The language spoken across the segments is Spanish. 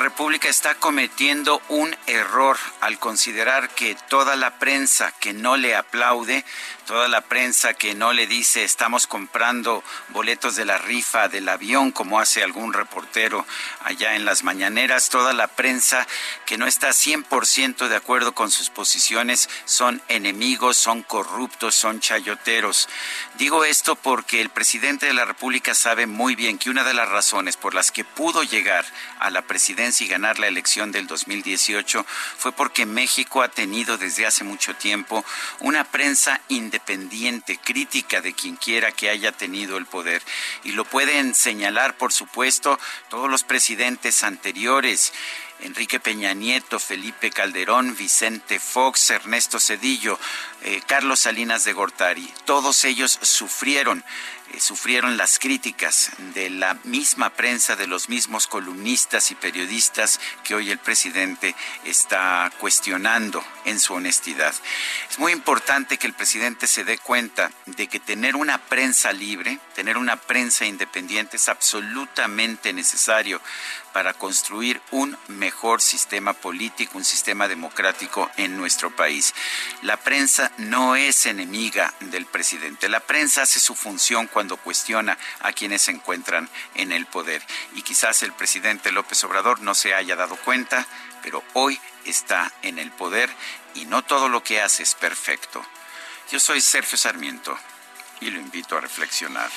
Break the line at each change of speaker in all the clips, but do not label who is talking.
La República está cometiendo un error al considerar que toda la prensa que no le aplaude toda la prensa que no le dice estamos comprando boletos de la rifa del avión como hace algún reportero allá en las mañaneras, toda la prensa que no está 100% de acuerdo con sus posiciones son enemigos, son corruptos, son chayoteros. Digo esto porque el presidente de la República sabe muy bien que una de las razones por las que pudo llegar a la presidencia y ganar la elección del 2018 fue porque México ha tenido desde hace mucho tiempo una prensa independiente, crítica de quien quiera que haya tenido el poder. Y lo pueden señalar, por supuesto, todos los presidentes anteriores. Enrique Peña Nieto, Felipe Calderón, Vicente Fox, Ernesto Cedillo, eh, Carlos Salinas de Gortari. Todos ellos sufrieron eh, sufrieron las críticas de la misma prensa, de los mismos columnistas y periodistas que hoy el presidente está cuestionando en su honestidad. Es muy importante que el presidente se dé cuenta de que tener una prensa libre, tener una prensa independiente es absolutamente necesario para construir un mejor sistema político, un sistema democrático en nuestro país. La prensa no es enemiga del presidente. La prensa hace su función cuando cuestiona a quienes se encuentran en el poder. Y quizás el presidente López Obrador no se haya dado cuenta, pero hoy está en el poder y no todo lo que hace es perfecto. Yo soy Sergio Sarmiento y lo invito a reflexionar.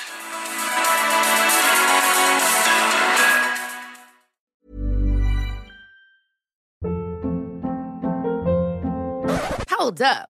Hold up.